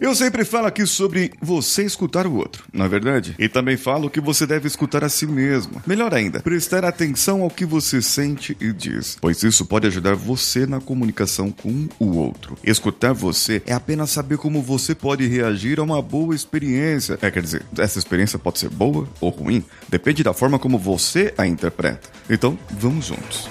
Eu sempre falo aqui sobre você escutar o outro, não é verdade? E também falo que você deve escutar a si mesmo. Melhor ainda, prestar atenção ao que você sente e diz, pois isso pode ajudar você na comunicação com o outro. Escutar você é apenas saber como você pode reagir a uma boa experiência. É, quer dizer, essa experiência pode ser boa ou ruim, depende da forma como você a interpreta. Então, vamos juntos.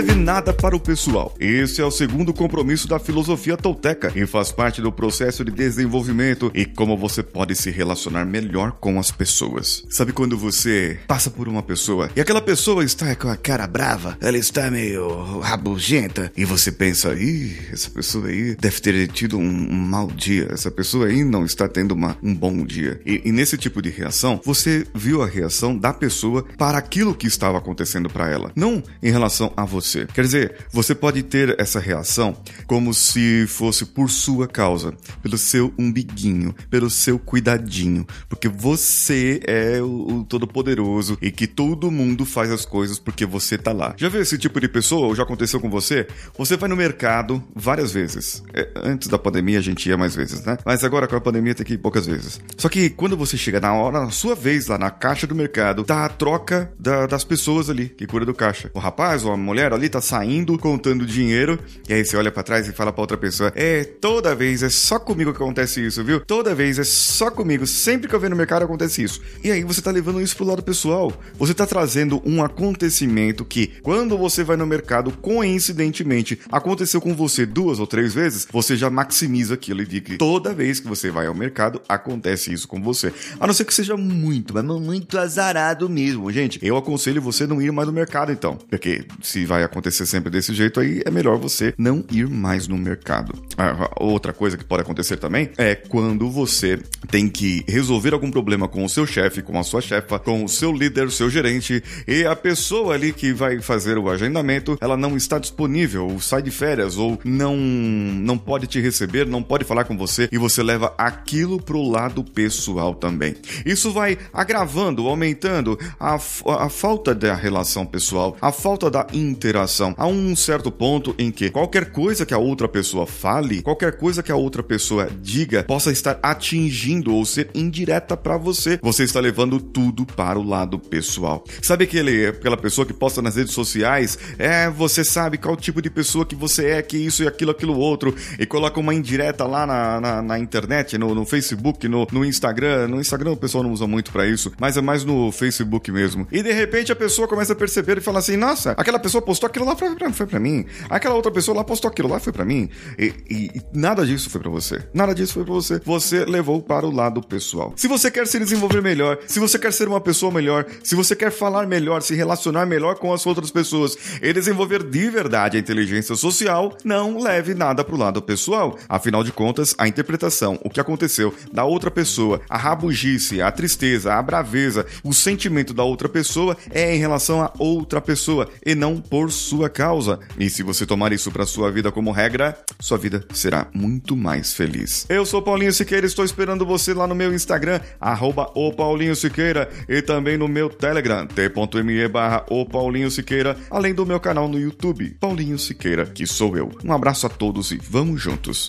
Leve nada para o pessoal. Esse é o segundo compromisso da filosofia tolteca e faz parte do processo de desenvolvimento e como você pode se relacionar melhor com as pessoas. Sabe quando você passa por uma pessoa e aquela pessoa está com a cara brava, ela está meio rabugenta e você pensa, ih, essa pessoa aí deve ter tido um, um mau dia, essa pessoa aí não está tendo uma, um bom dia. E, e nesse tipo de reação, você viu a reação da pessoa para aquilo que estava acontecendo para ela, não em relação a você você. Quer dizer, você pode ter essa reação como se fosse por sua causa, pelo seu umbiguinho, pelo seu cuidadinho, porque você é o, todo-poderoso e que todo mundo faz as coisas porque você tá lá. Já viu esse tipo de pessoa? Ou já aconteceu com você? Você vai no mercado várias vezes. É, antes da pandemia a gente ia mais vezes, né? Mas agora com a pandemia tem que ir poucas vezes. Só que quando você chega na hora, na sua vez lá na caixa do mercado, tá a troca da, das pessoas ali que cuida do caixa. O rapaz ou a mulher ali tá saindo, contando dinheiro, e aí você olha para trás e fala pra outra pessoa: É, toda vez é só comigo que acontece isso, viu? Toda vez é só comigo, sempre que eu venho no mercado acontece isso. E aí você tá levando isso pro lado pessoal. Você tá trazendo um acontecimento que, quando você vai no mercado, coincidentemente, aconteceu com você duas ou três vezes, você já maximiza aquilo e diz que toda vez que você vai ao mercado, acontece isso com você. A não ser que seja muito, mas muito azarado mesmo, gente. Eu aconselho você não ir mais no mercado então, porque se vai acontecer sempre desse jeito, aí é melhor você não ir mais no mercado. Ah, outra coisa que pode acontecer também é quando você tem que resolver algum problema com o seu chefe, com a sua chefa, com o seu líder, o seu gerente, e a pessoa ali que vai fazer o agendamento, ela não está disponível, ou sai de férias, ou não, não pode te receber, não pode falar com você, e você leva aquilo pro lado pessoal também. Isso vai agravando, aumentando a, a falta da relação pessoal, a falta da interação interação. Há um certo ponto em que qualquer coisa que a outra pessoa fale, qualquer coisa que a outra pessoa diga, possa estar atingindo ou ser indireta para você. Você está levando tudo para o lado pessoal. Sabe aquele, aquela pessoa que posta nas redes sociais? É, você sabe qual tipo de pessoa que você é, que isso e aquilo, aquilo outro, e coloca uma indireta lá na, na, na internet, no, no Facebook, no, no Instagram. No Instagram o pessoal não usa muito para isso, mas é mais no Facebook mesmo. E de repente a pessoa começa a perceber e fala assim: nossa, aquela pessoa postou aquilo lá foi pra, foi pra mim. Aquela outra pessoa lá postou aquilo lá foi pra mim. E, e, e nada disso foi pra você. Nada disso foi pra você. Você levou para o lado pessoal. Se você quer se desenvolver melhor, se você quer ser uma pessoa melhor, se você quer falar melhor, se relacionar melhor com as outras pessoas e desenvolver de verdade a inteligência social, não leve nada pro lado pessoal. Afinal de contas, a interpretação, o que aconteceu da outra pessoa, a rabugice, a tristeza, a braveza, o sentimento da outra pessoa é em relação a outra pessoa e não por sua causa. E se você tomar isso para sua vida como regra, sua vida será muito mais feliz. Eu sou Paulinho Siqueira, estou esperando você lá no meu Instagram, arroba o Paulinho Siqueira, e também no meu Telegram, t.me barra o Paulinho Siqueira, além do meu canal no YouTube, Paulinho Siqueira, que sou eu. Um abraço a todos e vamos juntos.